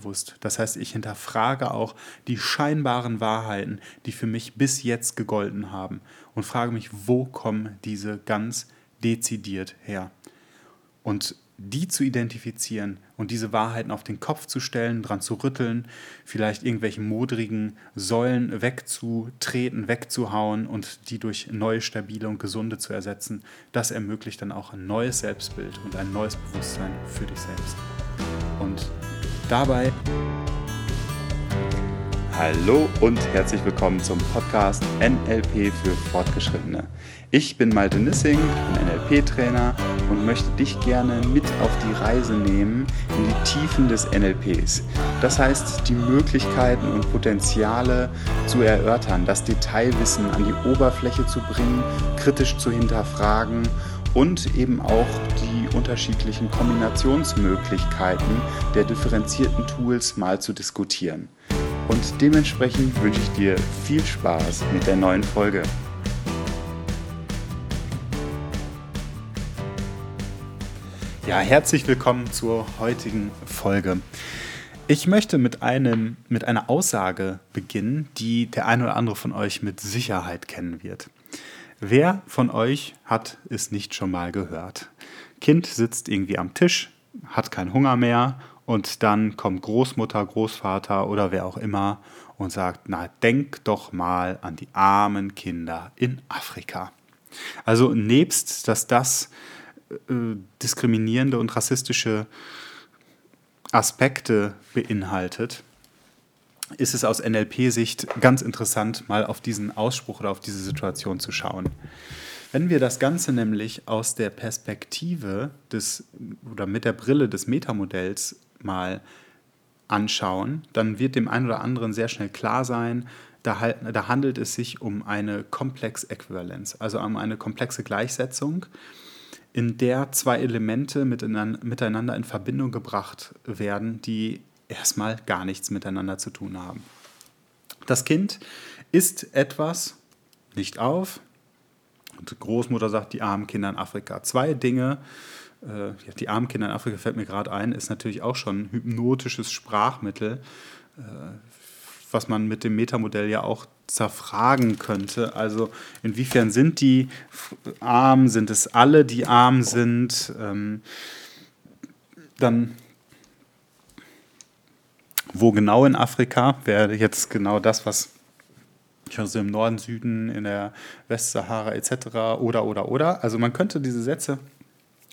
bewusst. Das heißt, ich hinterfrage auch die scheinbaren Wahrheiten, die für mich bis jetzt gegolten haben und frage mich, wo kommen diese ganz dezidiert her? Und die zu identifizieren und diese Wahrheiten auf den Kopf zu stellen, dran zu rütteln, vielleicht irgendwelche modrigen Säulen wegzutreten, wegzuhauen und die durch neue, stabile und gesunde zu ersetzen, das ermöglicht dann auch ein neues Selbstbild und ein neues Bewusstsein für dich selbst. Und dabei Hallo und herzlich willkommen zum Podcast NLP für Fortgeschrittene. Ich bin Malte Nissing, bin NLP-Trainer und möchte dich gerne mit auf die Reise nehmen in die Tiefen des NLPs. Das heißt, die Möglichkeiten und Potenziale zu erörtern, das Detailwissen an die Oberfläche zu bringen, kritisch zu hinterfragen und eben auch die unterschiedlichen Kombinationsmöglichkeiten der differenzierten Tools mal zu diskutieren. Und dementsprechend wünsche ich dir viel Spaß mit der neuen Folge. Ja, herzlich willkommen zur heutigen Folge. Ich möchte mit, einem, mit einer Aussage beginnen, die der eine oder andere von euch mit Sicherheit kennen wird. Wer von euch hat es nicht schon mal gehört? Kind sitzt irgendwie am Tisch, hat keinen Hunger mehr und dann kommt Großmutter, Großvater oder wer auch immer und sagt, na, denk doch mal an die armen Kinder in Afrika. Also nebst, dass das äh, diskriminierende und rassistische Aspekte beinhaltet, ist es aus NLP-Sicht ganz interessant, mal auf diesen Ausspruch oder auf diese Situation zu schauen. Wenn wir das Ganze nämlich aus der Perspektive des oder mit der Brille des Metamodells mal anschauen, dann wird dem einen oder anderen sehr schnell klar sein, da, da handelt es sich um eine Komplexäquivalenz, also um eine komplexe Gleichsetzung, in der zwei Elemente miteinander in Verbindung gebracht werden, die erstmal gar nichts miteinander zu tun haben. Das Kind isst etwas nicht auf und Großmutter sagt, die armen Kinder in Afrika. Zwei Dinge, äh, die armen Kinder in Afrika fällt mir gerade ein, ist natürlich auch schon ein hypnotisches Sprachmittel, äh, was man mit dem Metamodell ja auch zerfragen könnte. Also inwiefern sind die arm? Sind es alle, die arm sind? Ähm, dann wo genau in Afrika wäre jetzt genau das, was schon so im Norden, Süden, in der Westsahara etc. oder oder oder. Also man könnte diese Sätze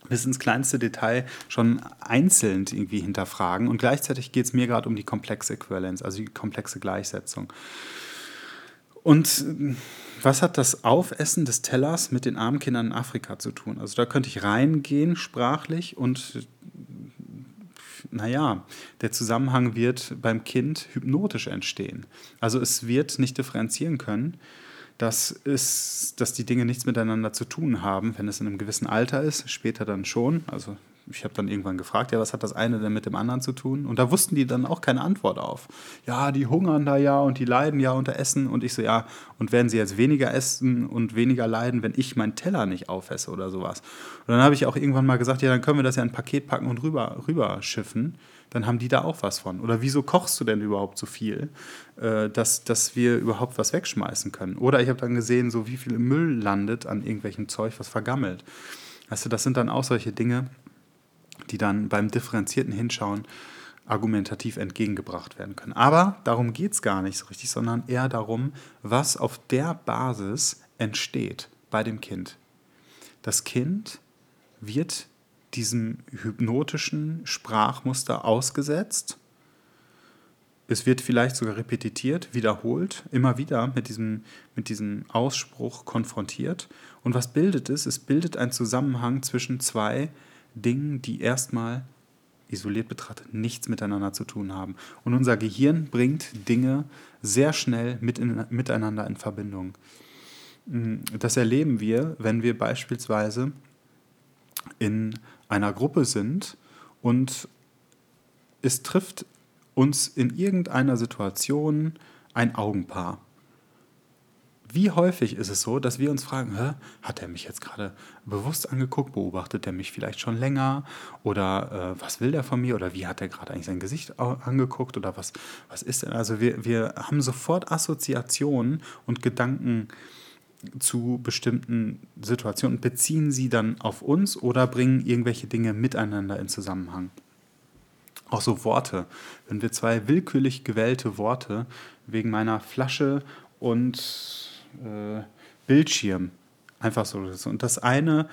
bis ins kleinste Detail schon einzeln irgendwie hinterfragen. Und gleichzeitig geht es mir gerade um die komplexe Äquivalenz, also die komplexe Gleichsetzung. Und äh, was hat das Aufessen des Tellers mit den armen Kindern in Afrika zu tun? Also da könnte ich reingehen sprachlich und naja, der Zusammenhang wird beim Kind hypnotisch entstehen. Also es wird nicht differenzieren können dass, ist, dass die Dinge nichts miteinander zu tun haben, wenn es in einem gewissen Alter ist, später dann schon. Also ich habe dann irgendwann gefragt, ja, was hat das eine denn mit dem anderen zu tun? Und da wussten die dann auch keine Antwort auf. Ja, die hungern da ja und die leiden ja unter Essen. Und ich so, ja, und werden sie jetzt weniger essen und weniger leiden, wenn ich meinen Teller nicht aufesse oder sowas? Und dann habe ich auch irgendwann mal gesagt, ja, dann können wir das ja in ein Paket packen und rüber, rüber schiffen dann haben die da auch was von. Oder wieso kochst du denn überhaupt so viel, äh, dass, dass wir überhaupt was wegschmeißen können? Oder ich habe dann gesehen, so wie viel Müll landet an irgendwelchem Zeug, was vergammelt. Weißt du, das sind dann auch solche Dinge, die dann beim differenzierten Hinschauen argumentativ entgegengebracht werden können. Aber darum geht es gar nicht so richtig, sondern eher darum, was auf der Basis entsteht bei dem Kind. Das Kind wird diesem hypnotischen Sprachmuster ausgesetzt. Es wird vielleicht sogar repetitiert, wiederholt, immer wieder mit diesem, mit diesem Ausspruch konfrontiert. Und was bildet es? Es bildet einen Zusammenhang zwischen zwei Dingen, die erstmal isoliert betrachtet nichts miteinander zu tun haben. Und unser Gehirn bringt Dinge sehr schnell mit in, miteinander in Verbindung. Das erleben wir, wenn wir beispielsweise in einer Gruppe sind und es trifft uns in irgendeiner Situation ein Augenpaar. Wie häufig ist es so, dass wir uns fragen, Hä, hat er mich jetzt gerade bewusst angeguckt, beobachtet er mich vielleicht schon länger oder äh, was will der von mir oder wie hat er gerade eigentlich sein Gesicht angeguckt oder was, was ist denn? Also wir, wir haben sofort Assoziationen und Gedanken zu bestimmten Situationen, beziehen sie dann auf uns oder bringen irgendwelche Dinge miteinander in Zusammenhang. Auch so Worte. Wenn wir zwei willkürlich gewählte Worte wegen meiner Flasche und äh, Bildschirm einfach so und das eine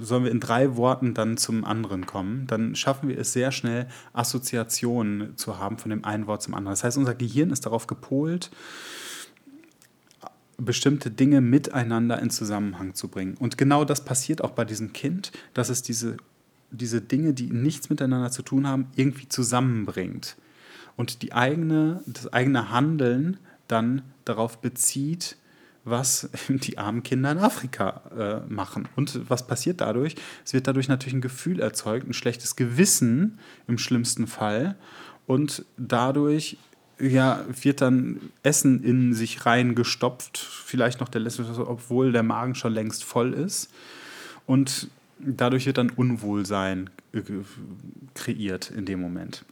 sollen wir in drei Worten dann zum anderen kommen, dann schaffen wir es sehr schnell, Assoziationen zu haben von dem einen Wort zum anderen. Das heißt, unser Gehirn ist darauf gepolt, bestimmte Dinge miteinander in Zusammenhang zu bringen. Und genau das passiert auch bei diesem Kind, dass es diese, diese Dinge, die nichts miteinander zu tun haben, irgendwie zusammenbringt. Und die eigene, das eigene Handeln dann darauf bezieht, was die armen Kinder in Afrika äh, machen. Und was passiert dadurch? Es wird dadurch natürlich ein Gefühl erzeugt, ein schlechtes Gewissen im schlimmsten Fall. Und dadurch ja, wird dann Essen in sich reingestopft, vielleicht noch der letzte, obwohl der Magen schon längst voll ist. Und dadurch wird dann Unwohlsein äh, kreiert in dem Moment.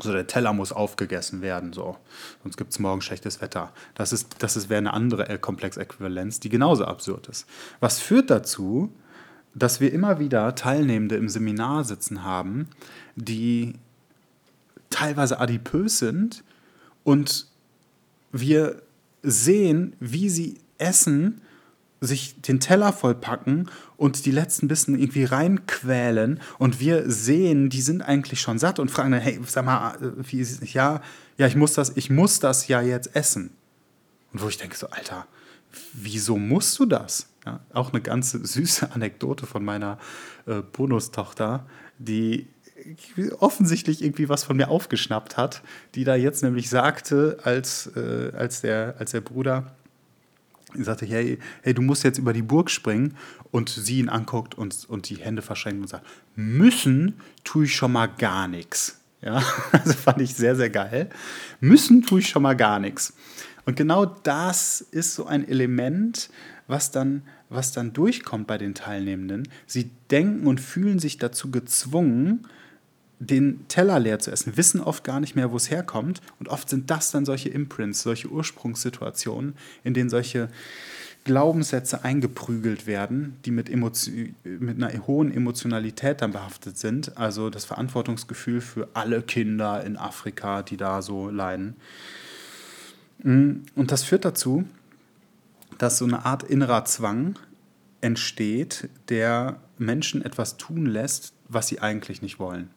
So, der Teller muss aufgegessen werden, so. Sonst gibt es morgen schlechtes Wetter. Das, ist, das ist, wäre eine andere Komplexäquivalenz, die genauso absurd ist. Was führt dazu, dass wir immer wieder Teilnehmende im Seminar sitzen haben, die teilweise adipös sind und wir sehen, wie sie essen, sich den Teller vollpacken und die letzten Bissen irgendwie reinquälen und wir sehen, die sind eigentlich schon satt und fragen dann, hey, sag mal, wie ist es? Ja, ja, ich muss das, ich muss das ja jetzt essen. Und wo ich denke so, Alter, wieso musst du das? Ja, auch eine ganz süße Anekdote von meiner äh, Bonustochter, die offensichtlich irgendwie was von mir aufgeschnappt hat, die da jetzt nämlich sagte, als, äh, als, der, als der Bruder sagte, hey, hey, du musst jetzt über die Burg springen und sie ihn anguckt und, und die Hände verschränkt und sagt, müssen tue ich schon mal gar nichts. Ja, also fand ich sehr, sehr geil. Müssen tue ich schon mal gar nichts. Und genau das ist so ein Element, was dann, was dann durchkommt bei den Teilnehmenden. Sie denken und fühlen sich dazu gezwungen, den Teller leer zu essen, wissen oft gar nicht mehr, wo es herkommt. Und oft sind das dann solche Imprints, solche Ursprungssituationen, in denen solche Glaubenssätze eingeprügelt werden, die mit, mit einer hohen Emotionalität dann behaftet sind. Also das Verantwortungsgefühl für alle Kinder in Afrika, die da so leiden. Mm, und das führt dazu, dass so eine Art innerer Zwang entsteht, der Menschen etwas tun lässt, was sie eigentlich nicht wollen.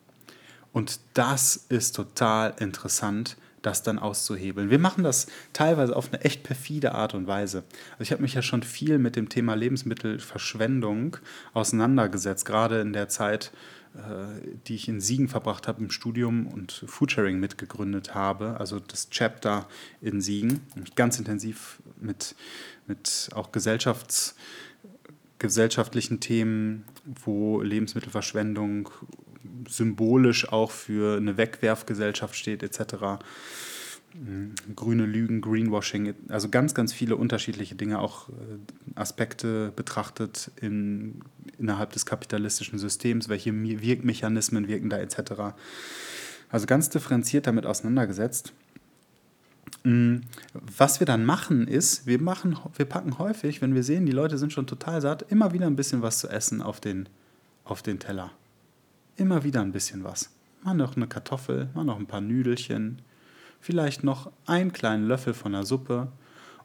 Und das ist total interessant, das dann auszuhebeln. Wir machen das teilweise auf eine echt perfide Art und Weise. Also ich habe mich ja schon viel mit dem Thema Lebensmittelverschwendung auseinandergesetzt, gerade in der Zeit, äh, die ich in Siegen verbracht habe im Studium und Foodsharing mitgegründet habe, also das Chapter in Siegen, mich ganz intensiv mit, mit auch Gesellschafts, gesellschaftlichen Themen, wo Lebensmittelverschwendung symbolisch auch für eine Wegwerfgesellschaft steht, etc. Mhm. Grüne Lügen, Greenwashing, also ganz, ganz viele unterschiedliche Dinge, auch äh, Aspekte betrachtet in, innerhalb des kapitalistischen Systems, welche Wirkmechanismen wirken da etc. Also ganz differenziert damit auseinandergesetzt. Mhm. Was wir dann machen ist, wir, machen, wir packen häufig, wenn wir sehen, die Leute sind schon total satt, immer wieder ein bisschen was zu essen auf den, auf den Teller immer wieder ein bisschen was. Mal noch eine Kartoffel, mal noch ein paar Nüdelchen, vielleicht noch einen kleinen Löffel von der Suppe.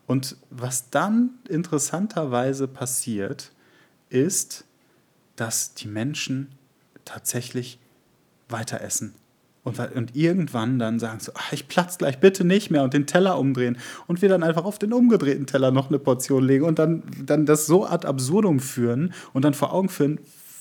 Und was dann interessanterweise passiert, ist, dass die Menschen tatsächlich weiter essen. Und, und irgendwann dann sagen so, ach, ich platz gleich, bitte nicht mehr und den Teller umdrehen. Und wir dann einfach auf den umgedrehten Teller noch eine Portion legen und dann, dann das so ad absurdum führen und dann vor Augen führen,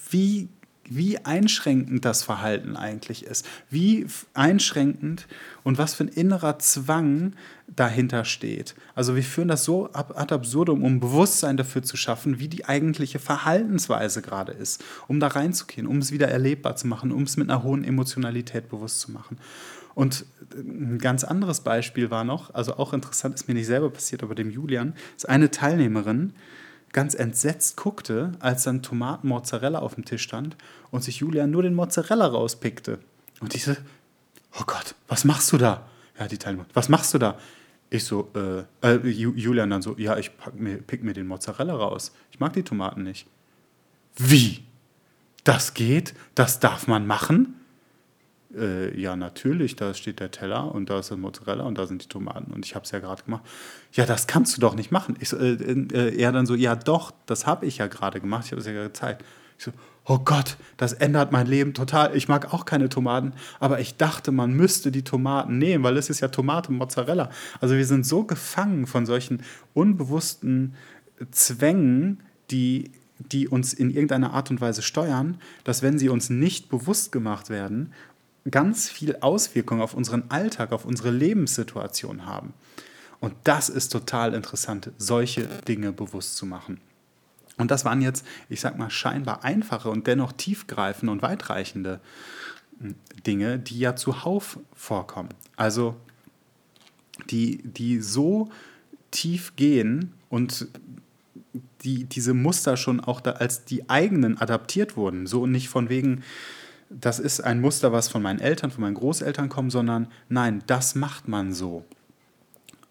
wie wie einschränkend das Verhalten eigentlich ist, wie einschränkend und was für ein innerer Zwang dahinter steht. Also wir führen das so ad absurdum, um Bewusstsein dafür zu schaffen, wie die eigentliche Verhaltensweise gerade ist, um da reinzugehen, um es wieder erlebbar zu machen, um es mit einer hohen Emotionalität bewusst zu machen. Und ein ganz anderes Beispiel war noch, also auch interessant, ist mir nicht selber passiert, aber dem Julian, ist eine Teilnehmerin ganz entsetzt guckte, als dann Tomaten Mozzarella auf dem Tisch stand und sich Julian nur den Mozzarella rauspickte. Und diese, oh Gott, was machst du da? Ja, die Teilnehmerin, was machst du da? Ich so, äh, äh, Julian dann so, ja, ich mir, pick mir den Mozzarella raus. Ich mag die Tomaten nicht. Wie? Das geht? Das darf man machen? Äh, ja, natürlich, da steht der Teller und da ist der Mozzarella und da sind die Tomaten und ich habe es ja gerade gemacht. Ja, das kannst du doch nicht machen. Ich so, äh, äh, er dann so, ja doch, das habe ich ja gerade gemacht, ich habe es ja gezeigt. Ich so, oh Gott, das ändert mein Leben total. Ich mag auch keine Tomaten, aber ich dachte, man müsste die Tomaten nehmen, weil es ist ja Tomate Mozzarella. Also wir sind so gefangen von solchen unbewussten Zwängen, die die uns in irgendeiner Art und Weise steuern, dass wenn sie uns nicht bewusst gemacht werden ganz viel Auswirkungen auf unseren Alltag, auf unsere Lebenssituation haben. Und das ist total interessant, solche Dinge bewusst zu machen. Und das waren jetzt, ich sag mal, scheinbar einfache und dennoch tiefgreifende und weitreichende hm, Dinge, die ja zuhauf vorkommen. Also die, die so tief gehen und die, diese Muster schon auch da als die eigenen adaptiert wurden. So nicht von wegen, das ist ein Muster, was von meinen Eltern, von meinen Großeltern kommt, sondern nein, das macht man so.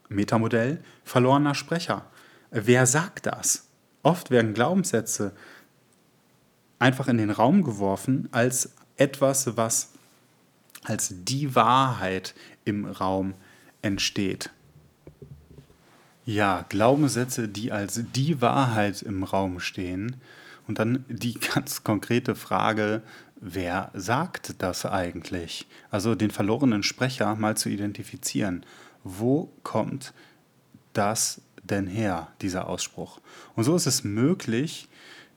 Metamodell, verlorener Sprecher. Wer sagt das? Oft werden Glaubenssätze einfach in den Raum geworfen als etwas, was als die Wahrheit im Raum entsteht. Ja, Glaubenssätze, die als die Wahrheit im Raum stehen. Und dann die ganz konkrete Frage, wer sagt das eigentlich? Also den verlorenen Sprecher mal zu identifizieren. Wo kommt das denn her, dieser Ausspruch? Und so ist es möglich,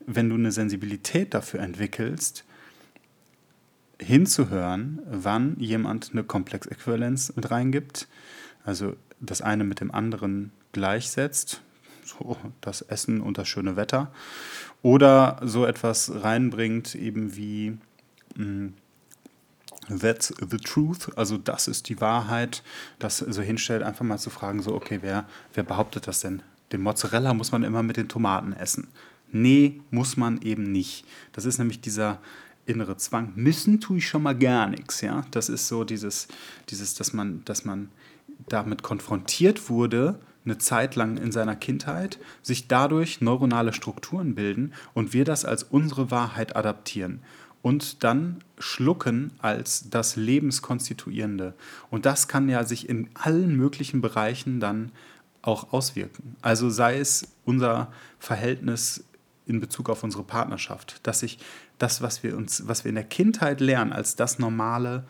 wenn du eine Sensibilität dafür entwickelst, hinzuhören, wann jemand eine Komplexäquivalenz mit reingibt, also das eine mit dem anderen gleichsetzt, so das Essen und das schöne Wetter, oder so etwas reinbringt, eben wie that's the truth, also das ist die Wahrheit, das so hinstellt, einfach mal zu fragen, so, okay, wer, wer behauptet das denn? Den Mozzarella muss man immer mit den Tomaten essen. Nee, muss man eben nicht. Das ist nämlich dieser innere Zwang. Müssen tue ich schon mal gar nichts, ja. Das ist so dieses, dieses, dass man, dass man damit konfrontiert wurde, eine Zeit lang in seiner Kindheit, sich dadurch neuronale Strukturen bilden und wir das als unsere Wahrheit adaptieren und dann schlucken als das Lebenskonstituierende. Und das kann ja sich in allen möglichen Bereichen dann auch auswirken. Also sei es unser Verhältnis in Bezug auf unsere Partnerschaft, dass sich das, was wir uns, was wir in der Kindheit lernen, als das Normale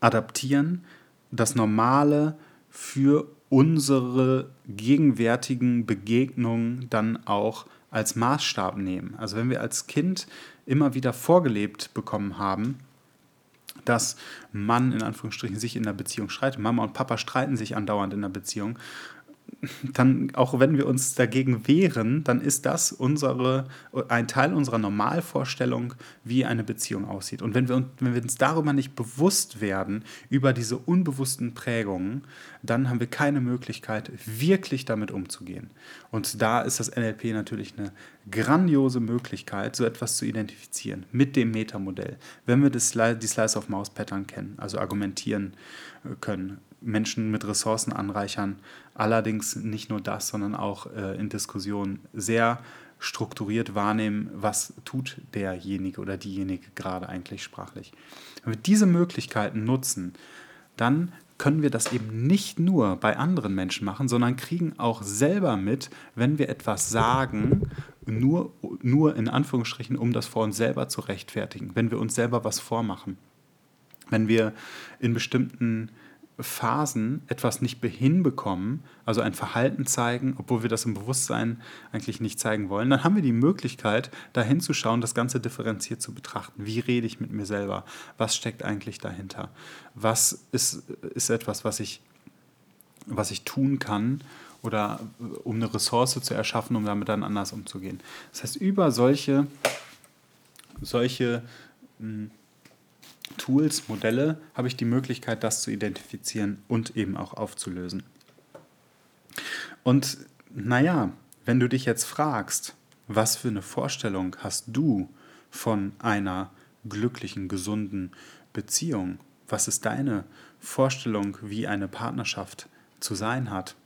adaptieren, das Normale für unsere gegenwärtigen Begegnungen dann auch als Maßstab nehmen. Also wenn wir als Kind immer wieder vorgelebt bekommen haben, dass Mann in Anführungsstrichen sich in der Beziehung streitet. Mama und Papa streiten sich andauernd in der Beziehung dann, auch wenn wir uns dagegen wehren, dann ist das unsere, ein Teil unserer Normalvorstellung, wie eine Beziehung aussieht. Und wenn wir, wenn wir uns darüber nicht bewusst werden, über diese unbewussten Prägungen, dann haben wir keine Möglichkeit, wirklich damit umzugehen. Und da ist das NLP natürlich eine grandiose Möglichkeit, so etwas zu identifizieren mit dem Metamodell. Wenn wir das, die Slice-of-Mouse-Pattern kennen, also argumentieren äh, können, Menschen mit Ressourcen anreichern. Allerdings nicht nur das, sondern auch äh, in Diskussionen sehr strukturiert wahrnehmen, was tut derjenige oder diejenige gerade eigentlich sprachlich. Wenn wir diese Möglichkeiten nutzen, dann können wir das eben nicht nur bei anderen Menschen machen, sondern kriegen auch selber mit, wenn wir etwas sagen, nur, nur in Anführungsstrichen, um das vor uns selber zu rechtfertigen, wenn wir uns selber was vormachen. Wenn wir in bestimmten Phasen etwas nicht hinbekommen, also ein Verhalten zeigen, obwohl wir das im Bewusstsein eigentlich nicht zeigen wollen, dann haben wir die Möglichkeit, da hinzuschauen, das Ganze differenziert zu betrachten. Wie rede ich mit mir selber? Was steckt eigentlich dahinter? Was ist, ist etwas, was ich, was ich tun kann oder um eine Ressource zu erschaffen, um damit dann anders umzugehen? Das heißt, über solche, solche hm, Tools, Modelle habe ich die Möglichkeit, das zu identifizieren und eben auch aufzulösen. Und naja, wenn du dich jetzt fragst, was für eine Vorstellung hast du von einer glücklichen, gesunden Beziehung? Was ist deine Vorstellung, wie eine Partnerschaft zu sein hat?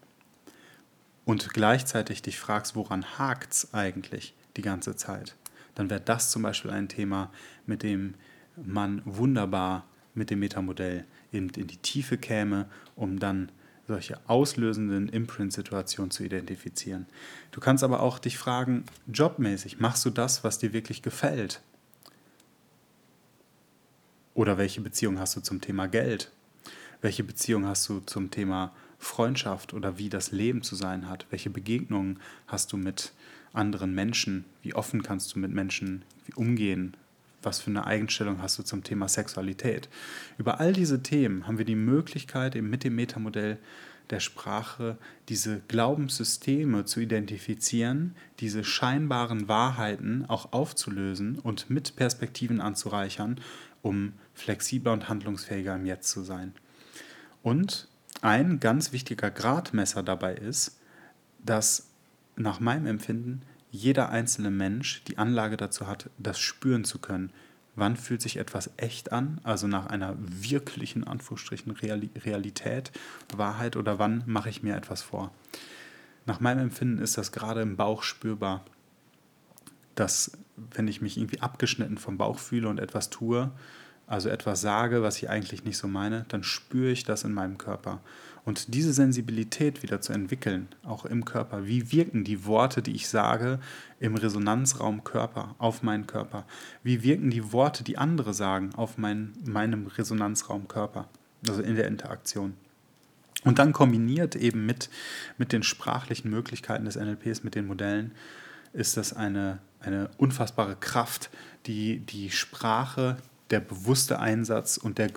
Und gleichzeitig dich fragst, woran hakt es eigentlich die ganze Zeit? Dann wäre das zum Beispiel ein Thema, mit dem man wunderbar mit dem Metamodell in, in die Tiefe käme, um dann solche auslösenden Imprint-Situationen zu identifizieren. Du kannst aber auch dich fragen, jobmäßig, machst du das, was dir wirklich gefällt? Oder welche Beziehung hast du zum Thema Geld? Welche Beziehung hast du zum Thema Freundschaft oder wie das Leben zu sein hat? Welche Begegnungen hast du mit anderen Menschen? Wie offen kannst du mit Menschen umgehen? was für eine Einstellung hast du zum Thema Sexualität. Über all diese Themen haben wir die Möglichkeit, eben mit dem Metamodell der Sprache diese Glaubenssysteme zu identifizieren, diese scheinbaren Wahrheiten auch aufzulösen und mit Perspektiven anzureichern, um flexibler und handlungsfähiger im Jetzt zu sein. Und ein ganz wichtiger Gradmesser dabei ist, dass nach meinem Empfinden jeder einzelne Mensch die Anlage dazu hat, das spüren zu können. Wann fühlt sich etwas echt an, also nach einer wirklichen Anführungsstrichen Realität, Wahrheit oder wann mache ich mir etwas vor? Nach meinem Empfinden ist das gerade im Bauch spürbar, dass wenn ich mich irgendwie abgeschnitten vom Bauch fühle und etwas tue, also etwas sage, was ich eigentlich nicht so meine, dann spüre ich das in meinem Körper. Und diese Sensibilität wieder zu entwickeln, auch im Körper, wie wirken die Worte, die ich sage, im Resonanzraum Körper, auf meinen Körper? Wie wirken die Worte, die andere sagen, auf mein, meinem Resonanzraum Körper, also in der Interaktion? Und dann kombiniert eben mit, mit den sprachlichen Möglichkeiten des NLPs, mit den Modellen, ist das eine, eine unfassbare Kraft, die die Sprache, der bewusste Einsatz und der,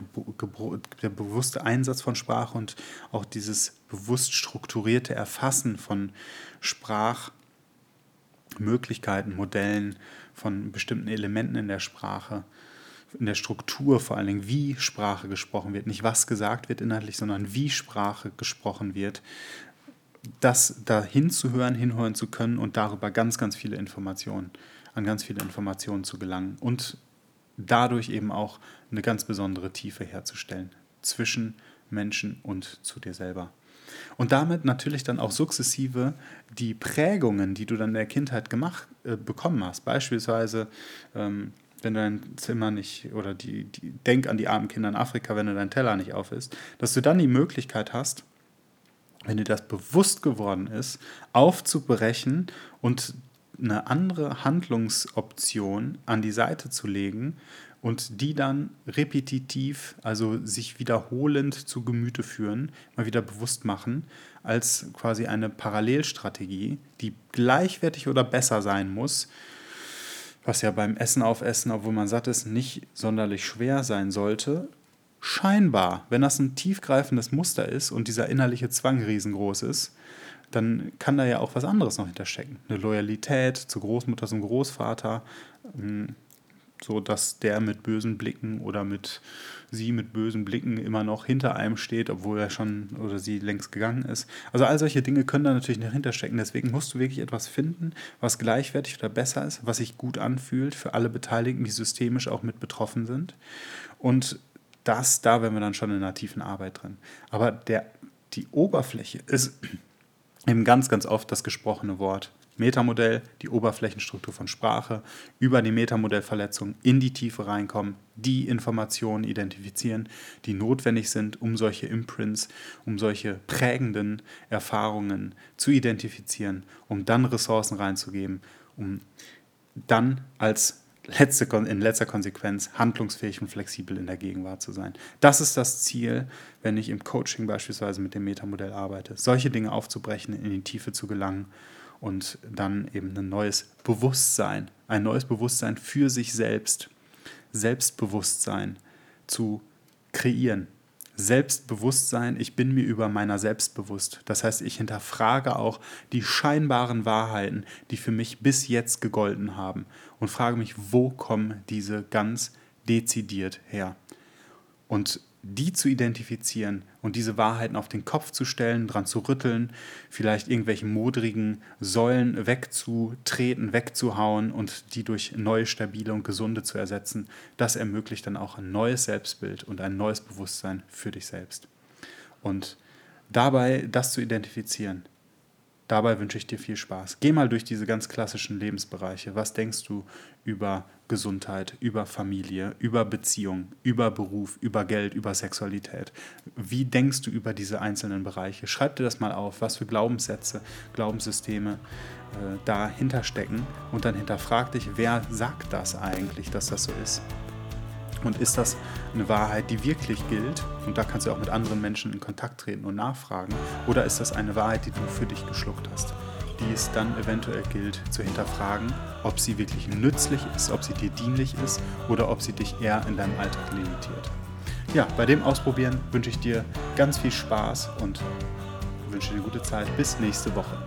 der bewusste Einsatz von Sprache und auch dieses bewusst strukturierte Erfassen von Sprachmöglichkeiten, Modellen, von bestimmten Elementen in der Sprache, in der Struktur vor allen Dingen, wie Sprache gesprochen wird, nicht was gesagt wird inhaltlich, sondern wie Sprache gesprochen wird, das da hinzuhören, hinhören zu können und darüber ganz, ganz viele Informationen, an ganz viele Informationen zu gelangen und dadurch eben auch eine ganz besondere Tiefe herzustellen zwischen Menschen und zu dir selber. Und damit natürlich dann auch sukzessive die Prägungen, die du dann in der Kindheit gemacht, äh, bekommen hast. Beispielsweise, ähm, wenn du dein Zimmer nicht, oder die, die, denk an die armen Kinder in Afrika, wenn du deinen Teller nicht auf isst, dass du dann die Möglichkeit hast, wenn dir das bewusst geworden ist, aufzubrechen und eine andere Handlungsoption an die Seite zu legen und die dann repetitiv, also sich wiederholend zu Gemüte führen, mal wieder bewusst machen, als quasi eine Parallelstrategie, die gleichwertig oder besser sein muss, was ja beim Essen aufessen, obwohl man satt ist, nicht sonderlich schwer sein sollte. Scheinbar, wenn das ein tiefgreifendes Muster ist und dieser innerliche Zwang riesengroß ist, dann kann da ja auch was anderes noch hinterstecken. Eine Loyalität zur Großmutter, zum Großvater, ähm, so dass der mit bösen Blicken oder mit sie mit bösen Blicken immer noch hinter einem steht, obwohl er schon oder sie längst gegangen ist. Also all solche Dinge können da natürlich noch hinterstecken. Deswegen musst du wirklich etwas finden, was gleichwertig oder besser ist, was sich gut anfühlt für alle Beteiligten, die systemisch auch mit betroffen sind. Und das, da wären wir dann schon in einer tiefen Arbeit drin. Aber der, die Oberfläche ist eben ganz, ganz oft das gesprochene Wort. Metamodell, die Oberflächenstruktur von Sprache, über die Metamodellverletzung in die Tiefe reinkommen, die Informationen identifizieren, die notwendig sind, um solche Imprints, um solche prägenden Erfahrungen zu identifizieren, um dann Ressourcen reinzugeben, um dann als letzte, in letzter Konsequenz handlungsfähig und flexibel in der Gegenwart zu sein. Das ist das Ziel, wenn ich im Coaching beispielsweise mit dem Metamodell arbeite, solche Dinge aufzubrechen, in die Tiefe zu gelangen und dann eben ein neues Bewusstsein, ein neues Bewusstsein für sich selbst, Selbstbewusstsein zu kreieren. Selbstbewusstsein, ich bin mir über meiner selbst bewusst. Das heißt, ich hinterfrage auch die scheinbaren Wahrheiten, die für mich bis jetzt gegolten haben und frage mich, wo kommen diese ganz dezidiert her? Und die zu identifizieren und diese Wahrheiten auf den Kopf zu stellen, dran zu rütteln, vielleicht irgendwelche modrigen Säulen wegzutreten, wegzuhauen und die durch neue, stabile und gesunde zu ersetzen, das ermöglicht dann auch ein neues Selbstbild und ein neues Bewusstsein für dich selbst. Und dabei das zu identifizieren, Dabei wünsche ich dir viel Spaß. Geh mal durch diese ganz klassischen Lebensbereiche. Was denkst du über Gesundheit, über Familie, über Beziehung, über Beruf, über Geld, über Sexualität? Wie denkst du über diese einzelnen Bereiche? Schreib dir das mal auf, was für Glaubenssätze, Glaubenssysteme äh, dahinter stecken und dann hinterfrag dich, wer sagt das eigentlich, dass das so ist? Und ist das eine Wahrheit, die wirklich gilt? Und da kannst du auch mit anderen Menschen in Kontakt treten und nachfragen. Oder ist das eine Wahrheit, die du für dich geschluckt hast? Die es dann eventuell gilt zu hinterfragen, ob sie wirklich nützlich ist, ob sie dir dienlich ist oder ob sie dich eher in deinem Alltag limitiert. Ja, bei dem Ausprobieren wünsche ich dir ganz viel Spaß und wünsche dir eine gute Zeit. Bis nächste Woche.